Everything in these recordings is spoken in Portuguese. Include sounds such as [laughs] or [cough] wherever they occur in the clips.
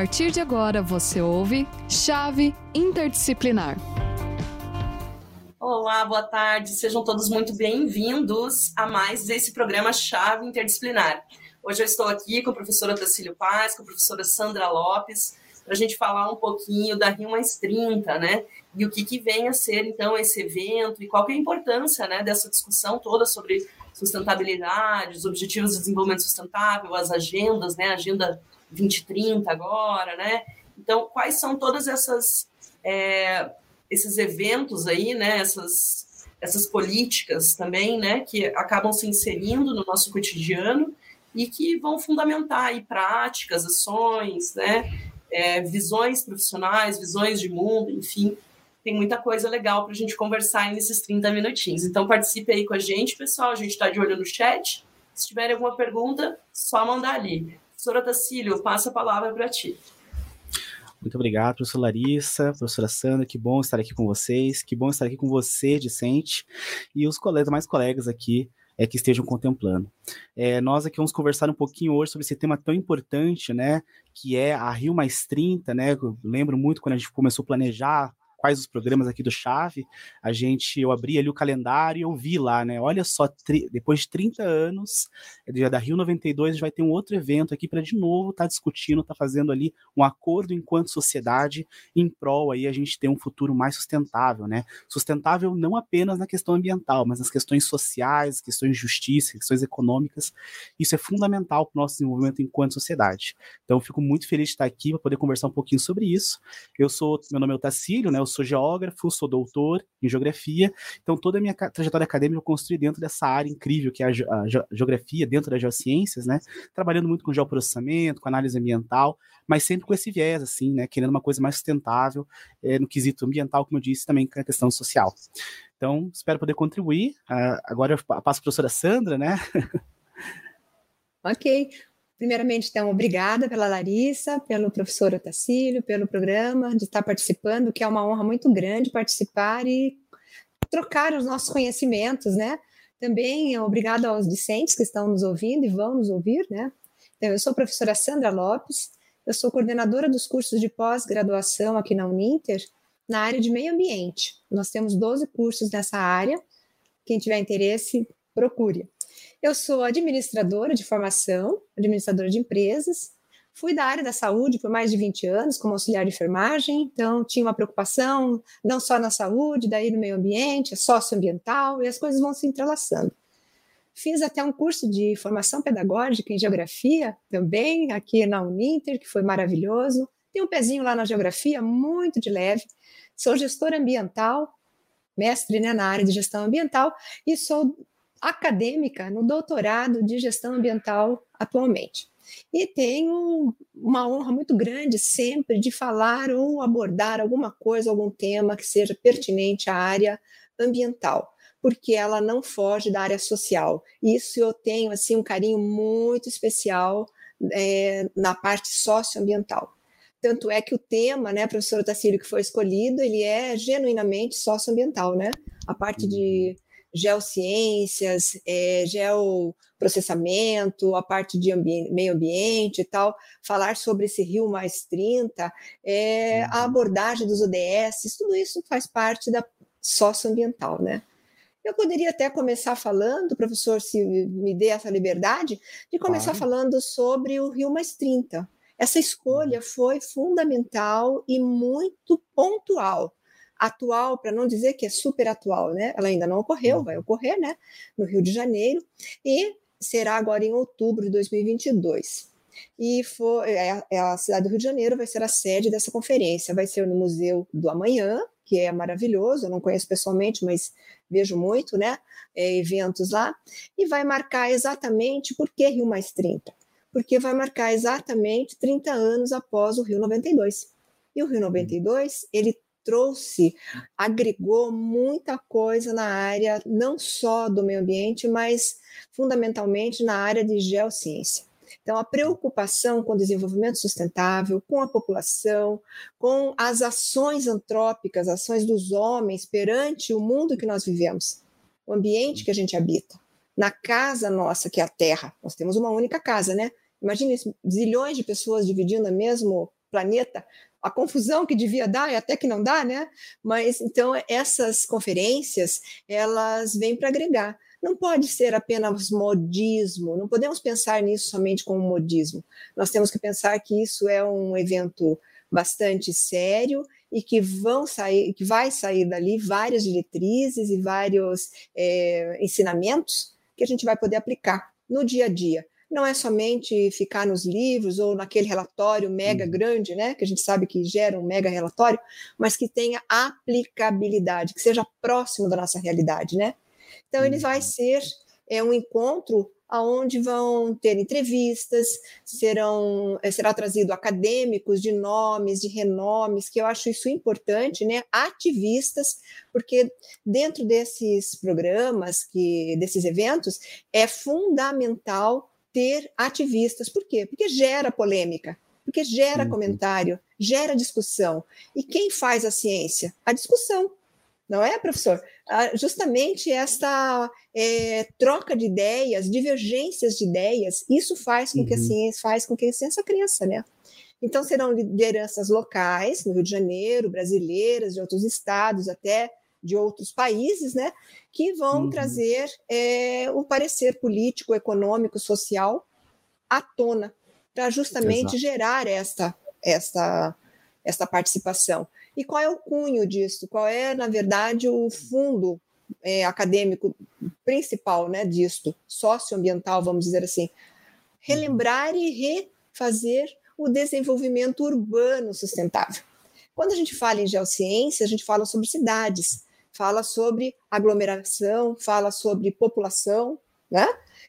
partir de agora você ouve Chave Interdisciplinar. Olá, boa tarde. Sejam todos muito bem-vindos a mais esse programa Chave Interdisciplinar. Hoje eu estou aqui com a professora Tacílio Paz, com a professora Sandra Lopes, para a gente falar um pouquinho da Rio Mais 30, né? E o que, que vem a ser, então, esse evento e qual é a importância né, dessa discussão toda sobre sustentabilidade, os objetivos de desenvolvimento sustentável, as agendas, né? Agenda 2030 agora, né? Então, quais são todas essas é, esses eventos aí, né? Essas essas políticas também, né? Que acabam se inserindo no nosso cotidiano e que vão fundamentar aí práticas, ações, né? É, visões profissionais, visões de mundo, enfim, tem muita coisa legal para a gente conversar nesses 30 minutinhos. Então participe aí com a gente, pessoal. A gente está de olho no chat. Se tiver alguma pergunta, só mandar ali. Professora Tacílio, passa a palavra para ti. Muito obrigado, professora Larissa, professora Sandra, que bom estar aqui com vocês, que bom estar aqui com você, discente, e os colegas, mais colegas aqui é, que estejam contemplando. É, nós aqui vamos conversar um pouquinho hoje sobre esse tema tão importante, né, que é a Rio Mais 30, né, eu lembro muito quando a gente começou a planejar quais os programas aqui do Chave, a gente, eu abri ali o calendário e eu vi lá, né? Olha só, depois de 30 anos, dia da Rio 92, a gente vai ter um outro evento aqui para de novo estar tá discutindo, tá fazendo ali um acordo enquanto sociedade em prol aí a gente ter um futuro mais sustentável, né? Sustentável não apenas na questão ambiental, mas nas questões sociais, questões de justiça, questões econômicas. Isso é fundamental para o nosso desenvolvimento enquanto sociedade. Então, fico muito feliz de estar aqui para poder conversar um pouquinho sobre isso. Eu sou, meu nome é Otacílio, né? Eu sou geógrafo, sou doutor em geografia, então toda a minha trajetória acadêmica eu construí dentro dessa área incrível que é a, a, geografia, dentro das geociências, né? Trabalhando muito com geoprocessamento, com análise ambiental, mas sempre com esse viés, assim, né? Querendo uma coisa mais sustentável é, no quesito ambiental, como eu disse, também com a questão social. Então, espero poder contribuir. Uh, agora eu passo para a professora Sandra, né? [laughs] Ok. Primeiramente, então, obrigada pela Larissa, pelo professor Otacílio, pelo programa, de estar participando, que é uma honra muito grande participar e trocar os nossos conhecimentos, né? Também obrigada aos discentes que estão nos ouvindo e vão nos ouvir, né? Então, eu sou a professora Sandra Lopes, eu sou coordenadora dos cursos de pós-graduação aqui na Uninter, na área de meio ambiente. Nós temos 12 cursos nessa área. Quem tiver interesse, procure. Eu sou administradora de formação, administradora de empresas. Fui da área da saúde por mais de 20 anos, como auxiliar de enfermagem, então tinha uma preocupação não só na saúde, daí no meio ambiente, socioambiental, e as coisas vão se entrelaçando. Fiz até um curso de formação pedagógica em geografia também, aqui na Uninter, que foi maravilhoso. Tenho um pezinho lá na geografia, muito de leve. Sou gestora ambiental, mestre né, na área de gestão ambiental, e sou acadêmica no doutorado de gestão ambiental atualmente. E tenho uma honra muito grande sempre de falar ou abordar alguma coisa, algum tema que seja pertinente à área ambiental, porque ela não foge da área social. Isso eu tenho assim um carinho muito especial é, na parte socioambiental. Tanto é que o tema, né, professor Tassílio, que foi escolhido, ele é genuinamente socioambiental, né? A parte de uhum geociências, é, geoprocessamento, a parte de ambiente, meio ambiente e tal, falar sobre esse Rio Mais 30, é, a uhum. abordagem dos ODS, tudo isso faz parte da socioambiental, né? Eu poderia até começar falando, professor, se me dê essa liberdade, de começar claro. falando sobre o Rio Mais 30. Essa escolha uhum. foi fundamental e muito pontual atual, para não dizer que é super atual, né? Ela ainda não ocorreu, vai ocorrer, né? No Rio de Janeiro e será agora em outubro de 2022. E for, é, é, a cidade do Rio de Janeiro vai ser a sede dessa conferência. Vai ser no Museu do Amanhã, que é maravilhoso. Eu não conheço pessoalmente, mas vejo muito, né? É, eventos lá. E vai marcar exatamente por que Rio Mais 30? Porque vai marcar exatamente 30 anos após o Rio 92. E o Rio 92, ele trouxe, agregou muita coisa na área não só do meio ambiente, mas fundamentalmente na área de geociência. Então, a preocupação com o desenvolvimento sustentável, com a população, com as ações antrópicas, ações dos homens perante o mundo que nós vivemos, o ambiente que a gente habita, na casa nossa, que é a Terra. Nós temos uma única casa, né? Imagine zilhões de pessoas dividindo o mesmo planeta, a confusão que devia dar e até que não dá, né? Mas então essas conferências elas vêm para agregar. Não pode ser apenas modismo, não podemos pensar nisso somente como modismo. Nós temos que pensar que isso é um evento bastante sério e que vão sair, que vai sair dali várias diretrizes e vários é, ensinamentos que a gente vai poder aplicar no dia a dia não é somente ficar nos livros ou naquele relatório mega uhum. grande, né, que a gente sabe que gera um mega relatório, mas que tenha aplicabilidade, que seja próximo da nossa realidade, né? Então ele vai uhum. ser é um encontro aonde vão ter entrevistas, serão eh, será trazido acadêmicos de nomes, de renomes, que eu acho isso importante, né? Ativistas, porque dentro desses programas, que desses eventos, é fundamental ter ativistas. Por quê? Porque gera polêmica, porque gera uhum. comentário, gera discussão. E quem faz a ciência? A discussão. Não é, professor? Justamente esta é, troca de ideias, divergências de ideias, isso faz com uhum. que a uhum. ciência faz com que a ciência cresça, né? Então serão lideranças locais, no Rio de Janeiro, brasileiras, de outros estados, até de outros países, né, que vão uhum. trazer é, o parecer político, econômico, social à tona, para justamente Exato. gerar esta, esta, esta participação. E qual é o cunho disso? Qual é, na verdade, o fundo é, acadêmico principal né, disto, socioambiental, vamos dizer assim? Relembrar e refazer o desenvolvimento urbano sustentável. Quando a gente fala em geociência, a gente fala sobre cidades, fala sobre aglomeração, fala sobre população, né?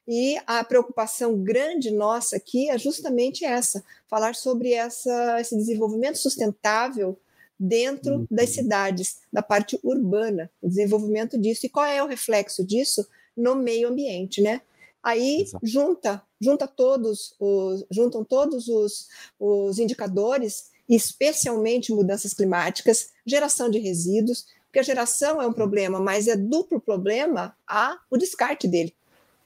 E a preocupação grande nossa aqui é justamente essa: falar sobre essa, esse desenvolvimento sustentável dentro uhum. das cidades, da parte urbana, o desenvolvimento disso. E qual é o reflexo disso no meio ambiente, né? Aí Exato. junta, junta todos os, juntam todos os, os indicadores, especialmente mudanças climáticas, geração de resíduos, porque a geração é um problema, mas é duplo problema a o descarte dele,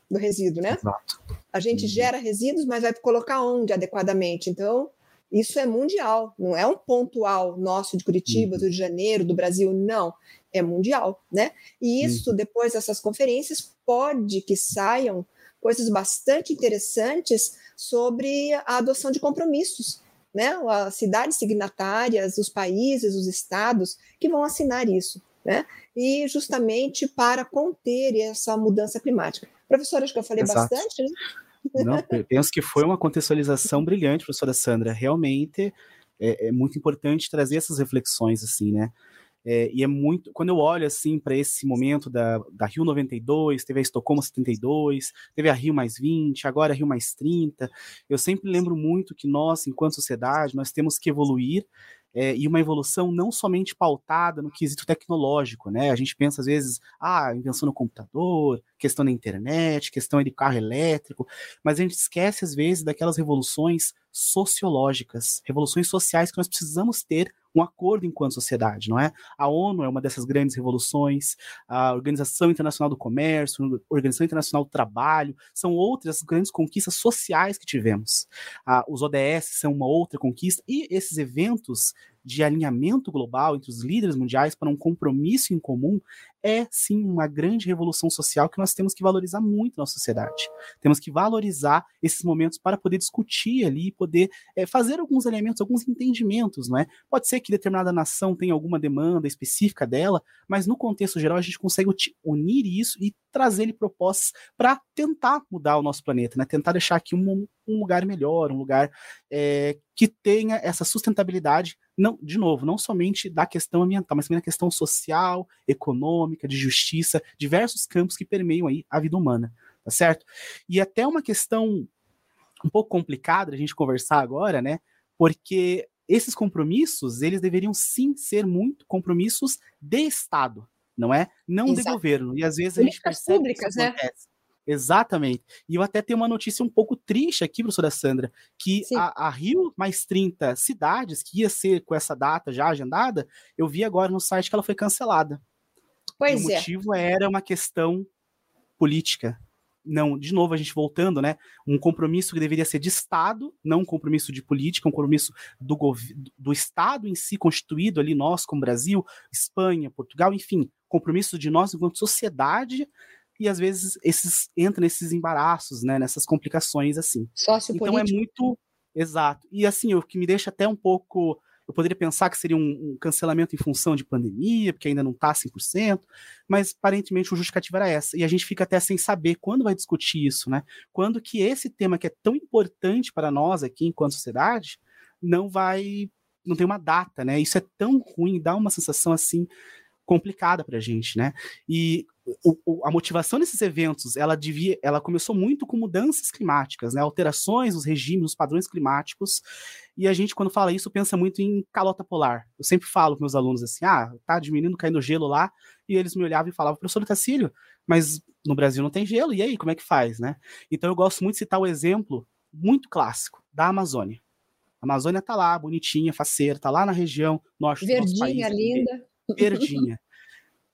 do resíduo, né? Exato. A gente uhum. gera resíduos, mas vai colocar onde adequadamente? Então, isso é mundial, não é um pontual nosso de Curitiba, uhum. do Rio de Janeiro, do Brasil, não. É mundial, né? E isso, uhum. depois dessas conferências, pode que saiam coisas bastante interessantes sobre a adoção de compromissos né, as cidades signatárias, os países, os estados que vão assinar isso, né? E justamente para conter essa mudança climática. Professora, acho que eu falei Exato. bastante, né? Não, penso que foi uma contextualização brilhante, professora Sandra. Realmente é, é muito importante trazer essas reflexões, assim, né? É, e é muito. Quando eu olho assim para esse momento da, da Rio 92, teve a Estocolmo 72, teve a Rio mais 20, agora a Rio mais 30, eu sempre lembro muito que nós, enquanto sociedade, nós temos que evoluir é, e uma evolução não somente pautada no quesito tecnológico, né? A gente pensa às vezes, ah, invenção no computador, questão da internet, questão de carro elétrico, mas a gente esquece às vezes daquelas revoluções sociológicas, revoluções sociais que nós precisamos ter um acordo enquanto sociedade, não é? A ONU é uma dessas grandes revoluções, a Organização Internacional do Comércio, a Organização Internacional do Trabalho, são outras grandes conquistas sociais que tivemos. Ah, os ODS são uma outra conquista, e esses eventos de alinhamento global entre os líderes mundiais para um compromisso em comum é sim uma grande revolução social que nós temos que valorizar muito na sociedade. Temos que valorizar esses momentos para poder discutir ali, poder é, fazer alguns alinhamentos, alguns entendimentos, não é? Pode ser que determinada nação tenha alguma demanda específica dela, mas no contexto geral a gente consegue unir isso e trazer propostas para tentar mudar o nosso planeta, né? Tentar deixar aqui um, um lugar melhor, um lugar é, que tenha essa sustentabilidade, não, de novo, não somente da questão ambiental, mas também da questão social, econômica, de justiça, diversos campos que permeiam aí a vida humana, tá certo? E até uma questão um pouco complicada a gente conversar agora, né? Porque esses compromissos, eles deveriam sim ser muito compromissos de Estado, não é? Não Exato. de governo. E às vezes a gente percebe públicas, que isso né? Exatamente. E eu até tenho uma notícia um pouco triste aqui, professora Sandra, que a, a, Rio mais 30 cidades, que ia ser com essa data já agendada, eu vi agora no site que ela foi cancelada. Pois e o é. motivo era uma questão política. não, de novo a gente voltando, né? Um compromisso que deveria ser de Estado, não um compromisso de política, um compromisso do, do Estado em si constituído ali, nós como Brasil, Espanha, Portugal, enfim, compromisso de nós enquanto sociedade e às vezes esses entra nesses embaraços, né, nessas complicações assim. Então é muito exato. E assim, o que me deixa até um pouco eu poderia pensar que seria um, um cancelamento em função de pandemia, porque ainda não está 100%, mas aparentemente o justificativo era essa. E a gente fica até sem saber quando vai discutir isso, né? Quando que esse tema que é tão importante para nós aqui enquanto sociedade não vai não tem uma data, né? Isso é tão ruim, dá uma sensação assim complicada para a gente, né? E o, o, a motivação desses eventos, ela devia, ela começou muito com mudanças climáticas, né? Alterações nos regimes, nos padrões climáticos. E a gente, quando fala isso, pensa muito em calota polar. Eu sempre falo com meus alunos assim: ah, tá diminuindo, caindo gelo lá. E eles me olhavam e falavam, professor Tacílio, mas no Brasil não tem gelo, e aí, como é que faz, né? Então eu gosto muito de citar o exemplo muito clássico da Amazônia. A Amazônia tá lá, bonitinha, faceira, tá lá na região norte Verdinha, do nosso país. Verdinha, linda verdinha.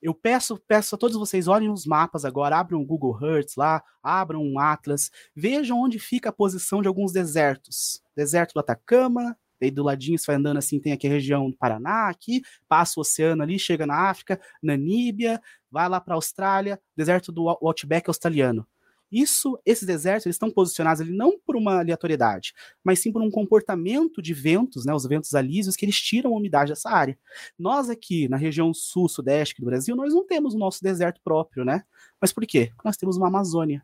Eu peço, peço a todos vocês, olhem os mapas agora, abram o Google Earth lá, abram um Atlas, vejam onde fica a posição de alguns desertos. Deserto do Atacama, aí do ladinho você vai andando assim, tem aqui a região do Paraná, aqui, passa o oceano ali, chega na África, Namíbia, vai lá para a Austrália, deserto do Outback australiano. Isso, esses desertos, eles estão posicionados ali não por uma aleatoriedade, mas sim por um comportamento de ventos, né, os ventos alísios, que eles tiram a umidade dessa área. Nós aqui, na região sul-sudeste do Brasil, nós não temos o nosso deserto próprio, né? Mas por quê? Nós temos uma Amazônia.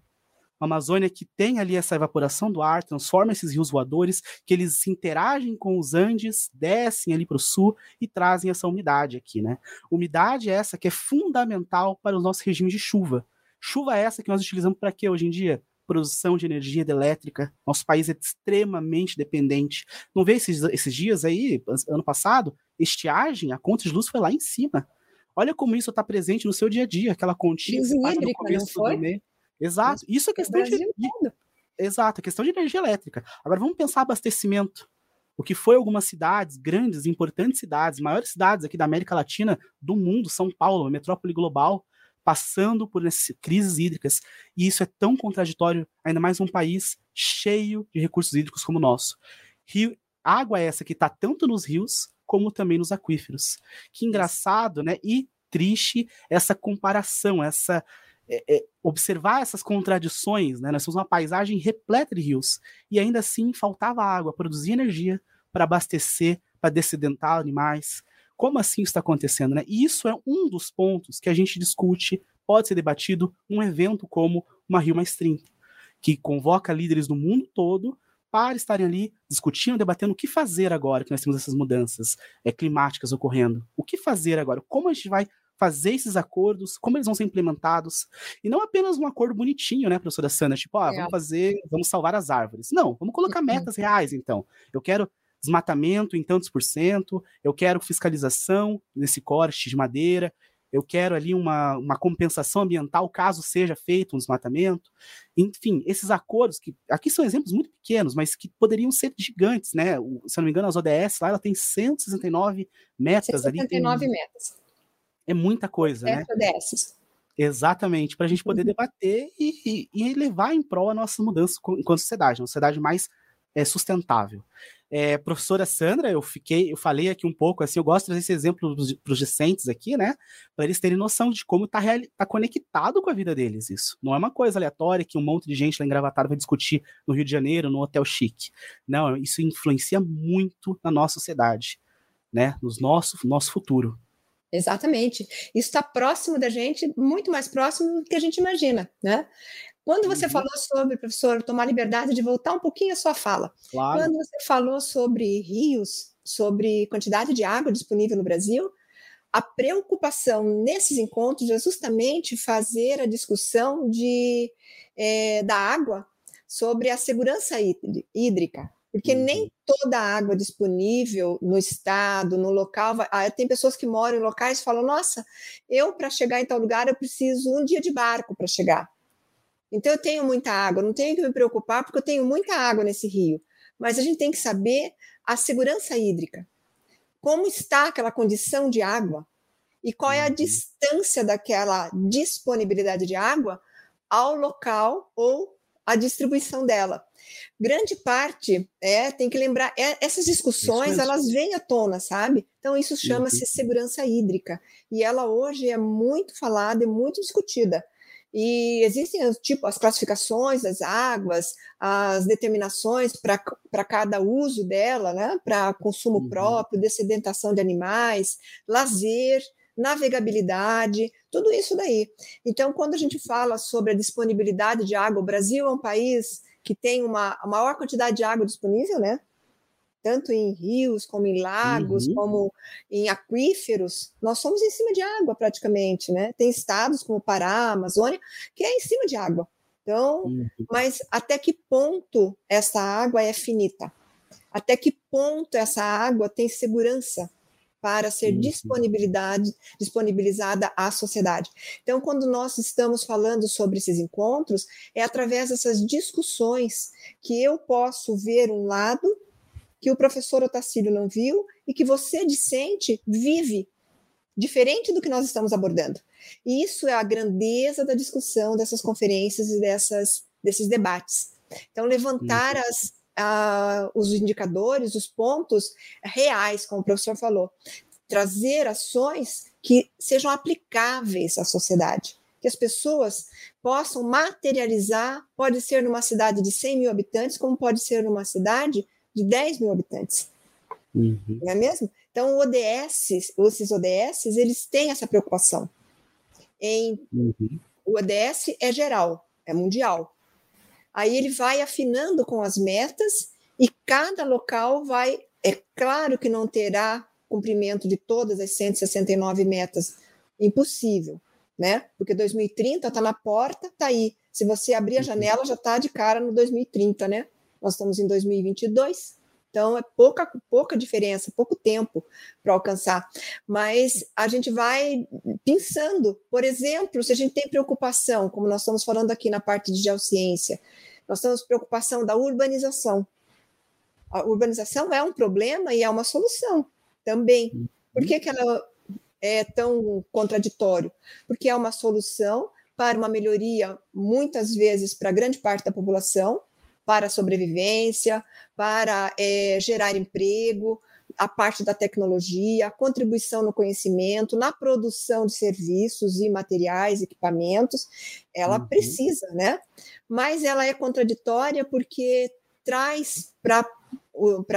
Uma Amazônia que tem ali essa evaporação do ar, transforma esses rios voadores, que eles interagem com os Andes, descem ali para o sul e trazem essa umidade aqui, né? Umidade é essa que é fundamental para os nossos regimes de chuva. Chuva essa que nós utilizamos para quê hoje em dia? Produção de energia elétrica. Nosso país é extremamente dependente. Não vê esses, esses dias aí, ano passado, estiagem, a conta de luz foi lá em cima. Olha como isso está presente no seu dia a dia, aquela continha que faz no começo do mês. Exato. Isso é questão de, de, Exato, é questão de energia elétrica. Agora vamos pensar abastecimento. O que foi algumas cidades, grandes, importantes cidades, maiores cidades aqui da América Latina, do mundo, São Paulo, metrópole global, passando por crises hídricas. E isso é tão contraditório, ainda mais num país cheio de recursos hídricos como o nosso. Rio, água essa que está tanto nos rios como também nos aquíferos. Que engraçado, né? E triste essa comparação, essa é, é, observar essas contradições, né? Nós temos uma paisagem repleta de rios e ainda assim faltava água, produzir energia para abastecer, para descedentar animais, como assim está acontecendo? Né? E isso é um dos pontos que a gente discute, pode ser debatido num evento como uma Rio Mais 30, que convoca líderes do mundo todo para estarem ali discutindo, debatendo o que fazer agora que nós temos essas mudanças é, climáticas ocorrendo. O que fazer agora? Como a gente vai fazer esses acordos, como eles vão ser implementados, e não apenas um acordo bonitinho, né, professora Sandra, tipo, ah, vamos fazer, vamos salvar as árvores. Não, vamos colocar uhum. metas reais, então. Eu quero desmatamento em tantos por cento, eu quero fiscalização nesse corte de madeira, eu quero ali uma, uma compensação ambiental caso seja feito um desmatamento. Enfim, esses acordos, que aqui são exemplos muito pequenos, mas que poderiam ser gigantes, né? O, se eu não me engano, as ODS lá ela tem 169 metas 169 ali. metas. É muita coisa, né? ODS. Exatamente, para a gente poder uhum. debater e, e, e, levar em prol a nossa mudança enquanto sociedade, uma sociedade mais é, sustentável. É, professora Sandra, eu fiquei, eu falei aqui um pouco, assim, eu gosto de trazer esse exemplo para os discentes aqui, né? Para eles terem noção de como está tá conectado com a vida deles isso. Não é uma coisa aleatória que um monte de gente lá engravatado vai discutir no Rio de Janeiro, no hotel chique. Não, isso influencia muito na nossa sociedade, né? No nosso, nosso futuro. Exatamente. Isso está próximo da gente, muito mais próximo do que a gente imagina, né? Quando você uhum. falou sobre, professor, tomar liberdade de voltar um pouquinho a sua fala, claro. quando você falou sobre rios, sobre quantidade de água disponível no Brasil, a preocupação nesses encontros é justamente fazer a discussão de, é, da água sobre a segurança hídrica, porque uhum. nem toda a água disponível no estado, no local, vai, ah, tem pessoas que moram em locais e falam: nossa, eu para chegar em tal lugar eu preciso um dia de barco para chegar. Então eu tenho muita água, não tenho que me preocupar porque eu tenho muita água nesse rio. Mas a gente tem que saber a segurança hídrica. Como está aquela condição de água e qual é a uhum. distância daquela disponibilidade de água ao local ou à distribuição dela. Grande parte é, tem que lembrar, é, essas discussões elas vêm à tona, sabe? Então isso chama-se uhum. segurança hídrica e ela hoje é muito falada e muito discutida. E existem tipo as classificações das águas, as determinações para cada uso dela, né? Para consumo uhum. próprio, dessedentação de animais, lazer, navegabilidade, tudo isso daí. Então, quando a gente fala sobre a disponibilidade de água, o Brasil é um país que tem uma a maior quantidade de água disponível, né? Tanto em rios, como em lagos, uhum. como em aquíferos, nós somos em cima de água praticamente, né? Tem estados como Pará, Amazônia, que é em cima de água. Então, uhum. mas até que ponto essa água é finita? Até que ponto essa água tem segurança para ser disponibilidade, disponibilizada à sociedade. Então, quando nós estamos falando sobre esses encontros, é através dessas discussões que eu posso ver um lado que o professor Otacílio não viu e que você, discente, vive, diferente do que nós estamos abordando. E isso é a grandeza da discussão dessas conferências e dessas, desses debates. Então, levantar as, os indicadores, os pontos reais, como o professor falou, trazer ações que sejam aplicáveis à sociedade, que as pessoas possam materializar, pode ser numa cidade de 100 mil habitantes, como pode ser numa cidade de 10 mil habitantes. Uhum. Não é mesmo? Então, ODS, esses ODS, eles têm essa preocupação. Em, uhum. O ODS é geral, é mundial. Aí ele vai afinando com as metas e cada local vai. É claro que não terá cumprimento de todas as 169 metas, impossível, né? Porque 2030 está na porta, está aí. Se você abrir a uhum. janela, já está de cara no 2030, né? Nós estamos em 2022, então é pouca, pouca diferença, pouco tempo para alcançar. Mas a gente vai pensando, por exemplo, se a gente tem preocupação, como nós estamos falando aqui na parte de geociência, nós temos preocupação da urbanização. A urbanização é um problema e é uma solução também. Por que, que ela é tão contraditório? Porque é uma solução para uma melhoria, muitas vezes, para grande parte da população, para a sobrevivência, para é, gerar emprego, a parte da tecnologia, a contribuição no conhecimento, na produção de serviços e materiais, equipamentos, ela uhum. precisa, né? Mas ela é contraditória porque traz para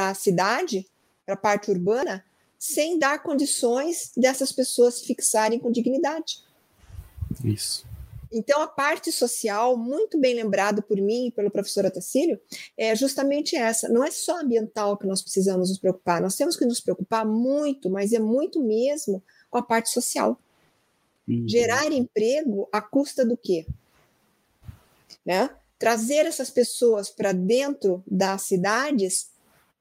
a cidade, para a parte urbana, sem dar condições dessas pessoas se fixarem com dignidade. Isso. Então, a parte social, muito bem lembrado por mim e pelo professor Atacílio, é justamente essa. Não é só ambiental que nós precisamos nos preocupar, nós temos que nos preocupar muito, mas é muito mesmo com a parte social. Uhum. Gerar emprego à custa do quê? Né? Trazer essas pessoas para dentro das cidades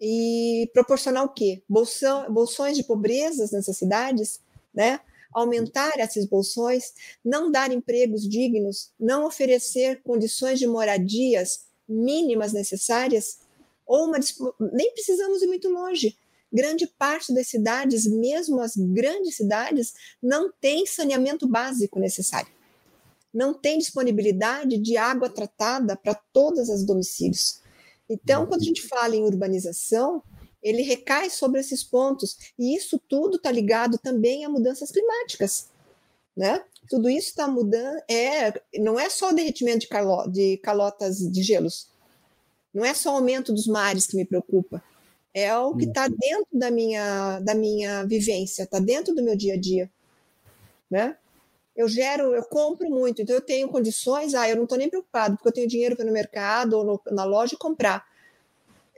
e proporcionar o quê? Bolsão, bolsões de pobrezas nessas cidades, né? Aumentar esses bolsões, não dar empregos dignos, não oferecer condições de moradias mínimas necessárias, ou uma, nem precisamos ir muito longe. Grande parte das cidades, mesmo as grandes cidades, não tem saneamento básico necessário. Não tem disponibilidade de água tratada para todos os domicílios. Então, quando a gente fala em urbanização, ele recai sobre esses pontos. E isso tudo está ligado também a mudanças climáticas. Né? Tudo isso está mudando. É, não é só o derretimento de, calo, de calotas de gelos. Não é só o aumento dos mares que me preocupa. É o que está dentro da minha, da minha vivência, está dentro do meu dia a dia. Né? Eu gero, eu compro muito, então eu tenho condições, ah, eu não estou nem preocupado, porque eu tenho dinheiro para ir no mercado ou no, na loja comprar.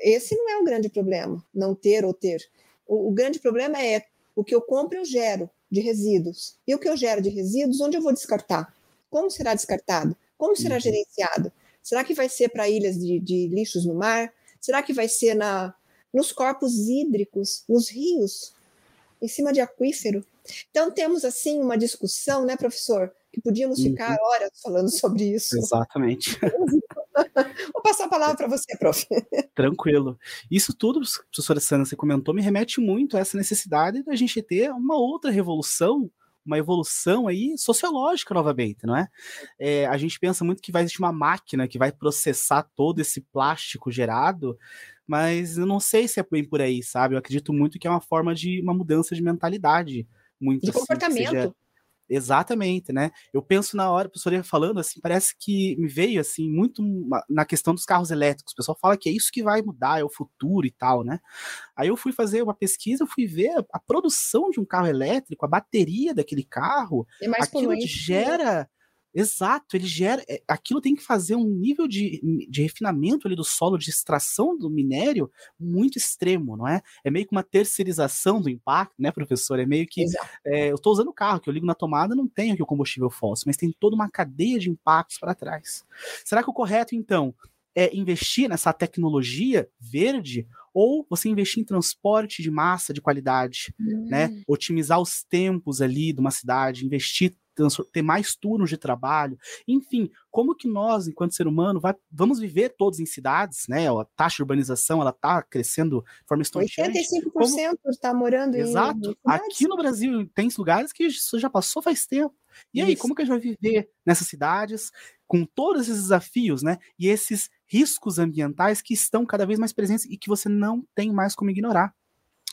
Esse não é o grande problema, não ter ou ter. O, o grande problema é o que eu compro eu gero de resíduos. E o que eu gero de resíduos, onde eu vou descartar? Como será descartado? Como será uhum. gerenciado? Será que vai ser para ilhas de, de, lixos no mar? Será que vai ser na, nos corpos hídricos, nos rios, em cima de aquífero? Então temos assim uma discussão, né, professor, que podíamos uhum. ficar horas falando [laughs] sobre isso. Exatamente. [laughs] Vou passar a palavra para você, prof. [laughs] Tranquilo. Isso tudo, professora Sandra, você comentou, me remete muito a essa necessidade da gente ter uma outra revolução uma evolução aí sociológica novamente, não é? é? A gente pensa muito que vai existir uma máquina que vai processar todo esse plástico gerado, mas eu não sei se é bem por aí, sabe? Eu acredito muito que é uma forma de uma mudança de mentalidade. Muito de assim, comportamento. Seja... Exatamente, né? Eu penso na hora, a professora falando assim, parece que me veio assim muito na questão dos carros elétricos. O pessoal fala que é isso que vai mudar, é o futuro e tal, né? Aí eu fui fazer uma pesquisa, fui ver a, a produção de um carro elétrico, a bateria daquele carro, é mais aquilo poluente, gera né? Exato, ele gera. É, aquilo tem que fazer um nível de, de refinamento ali do solo, de extração do minério muito extremo, não é? É meio que uma terceirização do impacto, né, professor? É meio que. É, eu estou usando o carro, que eu ligo na tomada, não tenho aqui o combustível fóssil, mas tem toda uma cadeia de impactos para trás. Será que o correto, então, é investir nessa tecnologia verde ou você investir em transporte de massa de qualidade, né? hum. né? Otimizar os tempos ali de uma cidade, investir ter mais turnos de trabalho, enfim, como que nós, enquanto ser humano, vai, vamos viver todos em cidades, né? A taxa de urbanização ela está crescendo de forma estonteante. 85% está morando Exato. em Exato. Aqui no Brasil tem lugares que isso já passou faz tempo. E isso. aí, como que a gente vai viver nessas cidades com todos esses desafios, né? E esses riscos ambientais que estão cada vez mais presentes e que você não tem mais como ignorar.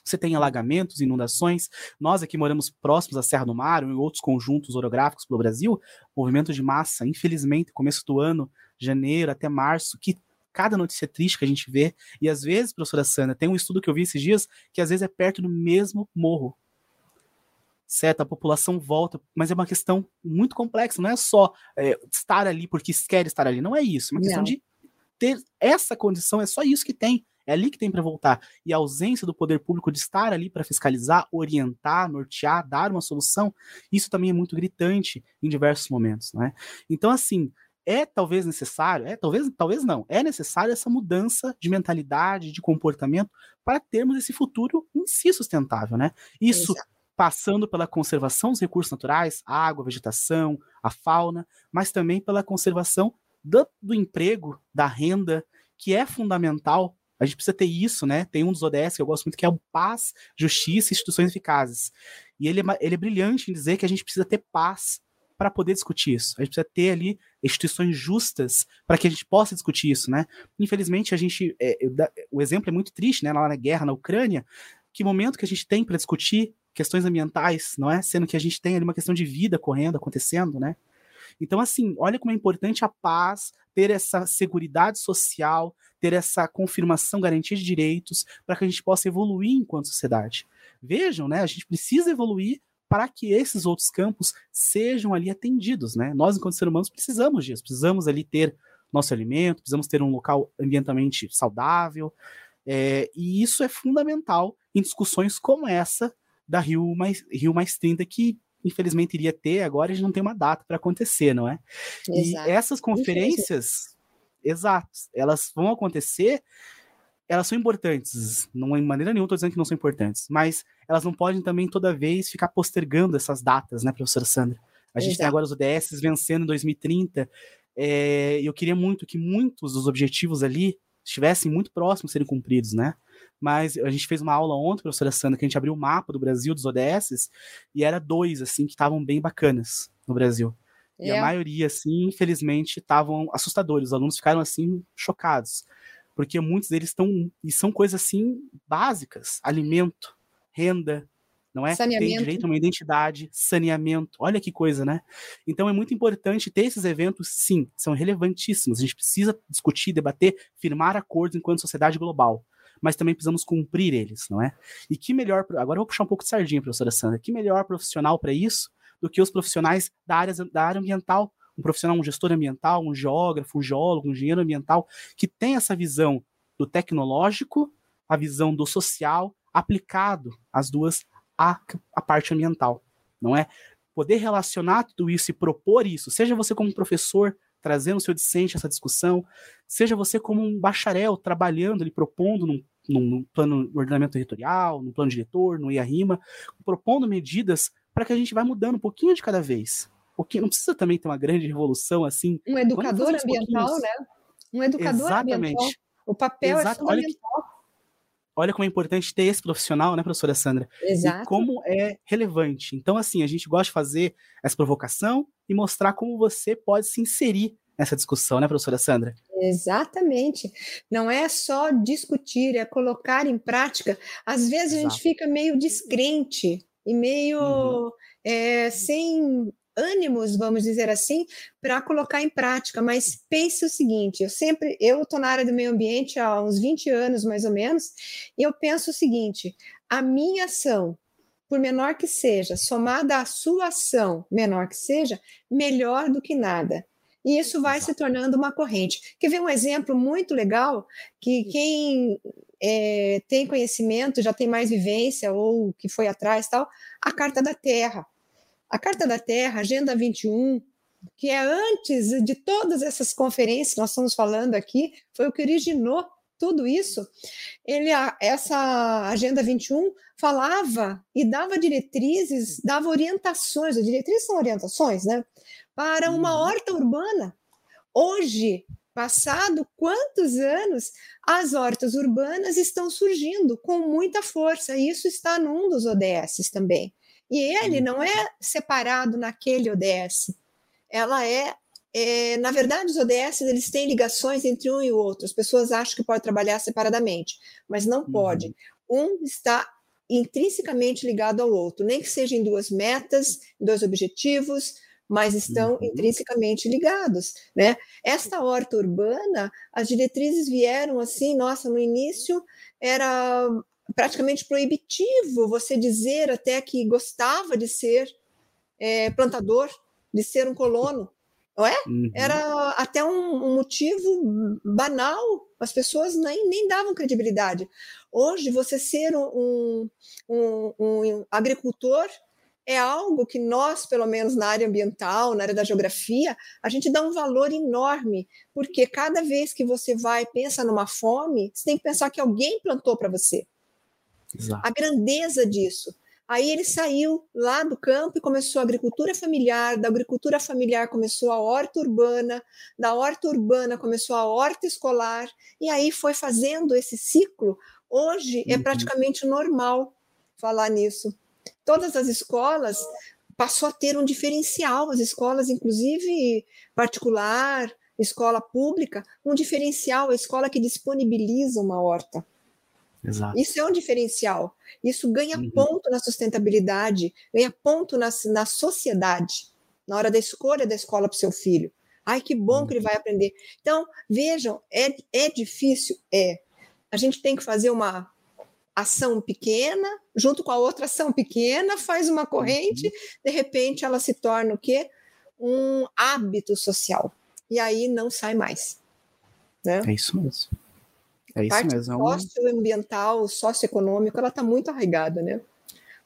Você tem alagamentos, inundações. Nós aqui moramos próximos à Serra do Mar ou em outros conjuntos orográficos pelo Brasil, movimento de massa, infelizmente, começo do ano, janeiro até março, que cada notícia triste que a gente vê, e às vezes, professora Sandra, tem um estudo que eu vi esses dias que às vezes é perto do mesmo morro. Certo, a população volta, mas é uma questão muito complexa, não é só é, estar ali porque quer estar ali, não é isso, é uma questão não. de ter essa condição, é só isso que tem. É ali que tem para voltar. E a ausência do poder público de estar ali para fiscalizar, orientar, nortear, dar uma solução, isso também é muito gritante em diversos momentos, não é? Então, assim, é talvez necessário, é talvez, talvez não, é necessário essa mudança de mentalidade, de comportamento para termos esse futuro em si sustentável, né? Isso Exato. passando pela conservação dos recursos naturais, água, vegetação, a fauna, mas também pela conservação do, do emprego, da renda, que é fundamental a gente precisa ter isso, né? Tem um dos ODS que eu gosto muito, que é o paz, justiça e instituições eficazes. E ele é, ele é brilhante em dizer que a gente precisa ter paz para poder discutir isso. A gente precisa ter ali instituições justas para que a gente possa discutir isso, né? Infelizmente, a gente. É, o exemplo é muito triste, né? Lá na guerra na Ucrânia, que momento que a gente tem para discutir questões ambientais, não é? Sendo que a gente tem ali uma questão de vida correndo, acontecendo, né? Então, assim, olha como é importante a paz, ter essa segurança social, ter essa confirmação, garantia de direitos, para que a gente possa evoluir enquanto sociedade. Vejam, né? A gente precisa evoluir para que esses outros campos sejam ali atendidos, né? Nós, enquanto seres humanos, precisamos disso, precisamos ali ter nosso alimento, precisamos ter um local ambientalmente saudável, é, e isso é fundamental em discussões como essa da Rio mais, Rio mais 30, que infelizmente iria ter, agora a gente não tem uma data para acontecer, não é? Exato. E essas conferências, exato, elas vão acontecer, elas são importantes, não em maneira nenhuma estou dizendo que não são importantes, mas elas não podem também toda vez ficar postergando essas datas, né, professora Sandra? A gente exato. tem agora os ODS vencendo em 2030, é, e eu queria muito que muitos dos objetivos ali estivessem muito próximos de serem cumpridos, né? Mas a gente fez uma aula ontem, professora Sandra, que a gente abriu o mapa do Brasil, dos ODS, e era dois, assim, que estavam bem bacanas no Brasil. É. E a é. maioria, assim, infelizmente, estavam assustadores. Os alunos ficaram, assim, chocados. Porque muitos deles estão. E são coisas, assim, básicas: alimento, renda, não é? Tem direito a uma identidade, saneamento. Olha que coisa, né? Então é muito importante ter esses eventos, sim, são relevantíssimos. A gente precisa discutir, debater, firmar acordos enquanto sociedade global mas também precisamos cumprir eles, não é? E que melhor, agora eu vou puxar um pouco de sardinha, professora Sandra, que melhor profissional para isso do que os profissionais da área, da área ambiental, um profissional, um gestor ambiental, um geógrafo, um geólogo, um engenheiro ambiental, que tem essa visão do tecnológico, a visão do social, aplicado as duas à, à parte ambiental, não é? Poder relacionar tudo isso e propor isso, seja você como professor trazendo o seu discente essa discussão, seja você como um bacharel trabalhando e propondo num, num, num plano de ordenamento territorial, no plano diretor, no IARIMA, propondo medidas para que a gente vá mudando um pouquinho de cada vez. Porque não precisa também ter uma grande revolução assim. Um educador ambiental, né? Um educador Exatamente. ambiental. O papel é Exato. é fundamental. Olha como é importante ter esse profissional, né, professora Sandra? Exato. E como é relevante. Então, assim, a gente gosta de fazer essa provocação e mostrar como você pode se inserir nessa discussão, né, professora Sandra? Exatamente. Não é só discutir, é colocar em prática. Às vezes Exato. a gente fica meio descrente e meio uhum. é, sem ânimos, vamos dizer assim, para colocar em prática. Mas pense o seguinte: eu sempre, eu estou na área do meio ambiente há uns 20 anos, mais ou menos, e eu penso o seguinte: a minha ação, por menor que seja, somada à sua ação, menor que seja, melhor do que nada. E isso vai se tornando uma corrente. Quer ver um exemplo muito legal que quem é, tem conhecimento, já tem mais vivência ou que foi atrás tal, a Carta da Terra. A Carta da Terra, Agenda 21, que é antes de todas essas conferências que nós estamos falando aqui, foi o que originou tudo isso. Ele, essa Agenda 21 falava e dava diretrizes, dava orientações, as diretrizes são orientações, né? Para uma uhum. horta urbana. Hoje, passado quantos anos, as hortas urbanas estão surgindo com muita força. E isso está num dos ODS também. E ele não é separado naquele ODS. Ela é, é, na verdade, os ODS eles têm ligações entre um e o outro. As pessoas acham que pode trabalhar separadamente, mas não uhum. pode. Um está intrinsecamente ligado ao outro, nem que seja em duas metas, em dois objetivos, mas estão uhum. intrinsecamente ligados, né? Esta horta urbana, as diretrizes vieram assim, nossa, no início era praticamente proibitivo você dizer até que gostava de ser é, plantador, de ser um colono, não é? Uhum. Era até um, um, motivo banal, as pessoas nem, nem davam credibilidade. Hoje, você ser um, um, um agricultor é algo que nós, pelo menos na área ambiental, na área da geografia, a gente dá um valor enorme, porque cada vez que você vai pensa numa fome, você tem que pensar que alguém plantou para você. Exato. a grandeza disso. Aí ele saiu lá do campo e começou a agricultura familiar, da agricultura familiar começou a horta urbana, da horta urbana começou a horta escolar, e aí foi fazendo esse ciclo. Hoje é uhum. é praticamente normal falar nisso. Todas as escolas passou a ter um diferencial, as escolas, inclusive particular, escola pública, um diferencial, a escola que disponibiliza uma horta. Exato. Isso é um diferencial. Isso ganha uhum. ponto na sustentabilidade, ganha ponto na, na sociedade, na hora da escolha da escola para o seu filho. Ai, que bom uhum. que ele vai aprender. Então, vejam, é, é difícil? É. A gente tem que fazer uma ação pequena, junto com a outra ação pequena, faz uma corrente, uhum. de repente ela se torna o quê? Um hábito social. E aí não sai mais. Né? É isso mesmo. É isso parte mesmo. É socioambiental, socioeconômico, ela está muito arraigada, né?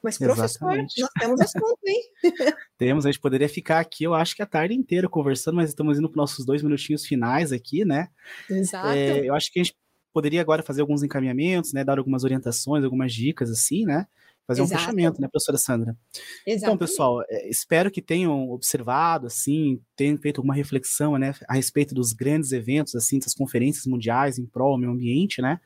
Mas, professor, Exatamente. nós temos assunto, hein? [laughs] temos, a gente poderia ficar aqui, eu acho que a tarde inteira conversando, mas estamos indo para nossos dois minutinhos finais aqui, né? Exato. É, eu acho que a gente poderia agora fazer alguns encaminhamentos, né? Dar algumas orientações, algumas dicas, assim, né? Fazer Exato. um fechamento, né, professora Sandra? Exatamente. Então, pessoal, é, espero que tenham observado, assim, tenham feito alguma reflexão, né, a respeito dos grandes eventos, assim, das conferências mundiais em prol do meio ambiente, né,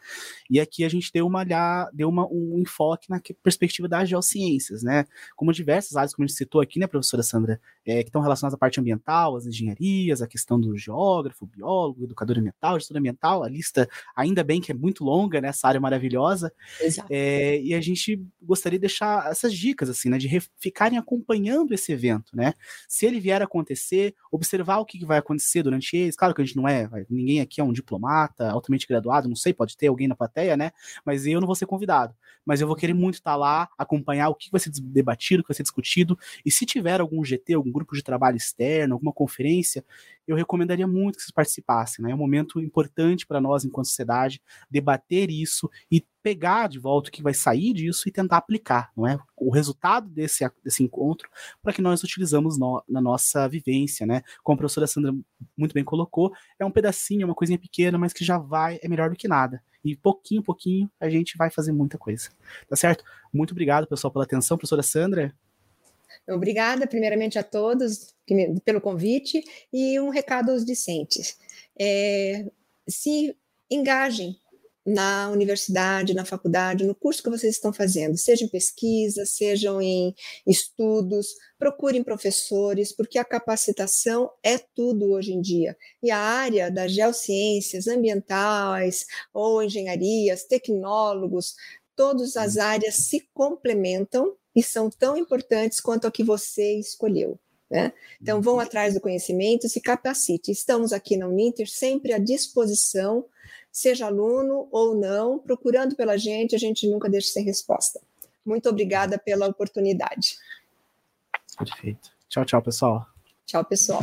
e aqui a gente deu uma, deu uma, um enfoque na perspectiva das geociências, né, como diversas áreas, como a gente citou aqui, né, professora Sandra, é, que estão relacionadas à parte ambiental, às engenharias, a questão do geógrafo, biólogo, educador ambiental, gestor ambiental, a lista, ainda bem que é muito longa, né, essa área maravilhosa, Exato. É, e a gente gostaria gostaria de deixar essas dicas, assim, né? De ficarem acompanhando esse evento, né? Se ele vier a acontecer, observar o que, vai acontecer durante eles. Claro que a gente não é, ninguém aqui é um diplomata, altamente graduado, não sei, pode ter alguém na plateia, né? Mas eu não vou ser convidado. Mas eu vou querer muito estar lá, acompanhar o que vai ser debatido, o que vai ser discutido. E se tiver algum GT, algum grupo de trabalho externo, alguma conferência, eu recomendaria muito que vocês participassem, né? É um momento importante para nós, enquanto sociedade, debater isso e pegar de volta o que vai sair disso e tentar aplicar, não é? O resultado desse, desse encontro para que nós utilizamos no, na nossa vivência, né? Como a professora Sandra muito bem colocou, é um pedacinho, é uma coisinha pequena, mas que já vai, é melhor do que nada. E pouquinho, pouquinho, a gente vai fazer muita coisa. Tá certo? Muito obrigado, pessoal, pela atenção. Professora Sandra, Obrigada, primeiramente, a todos pelo convite e um recado aos discentes. É, se engajem na universidade, na faculdade, no curso que vocês estão fazendo, seja em pesquisa, sejam em estudos, procurem professores, porque a capacitação é tudo hoje em dia. E a área das geociências ambientais ou engenharias, tecnólogos, todas as áreas se complementam e são tão importantes quanto a que você escolheu. Né? Então, vão atrás do conhecimento, se capacite. Estamos aqui na Uninter sempre à disposição seja aluno ou não, procurando pela gente, a gente nunca deixa sem resposta. Muito obrigada pela oportunidade. Perfeito. Tchau, tchau, pessoal. Tchau, pessoal.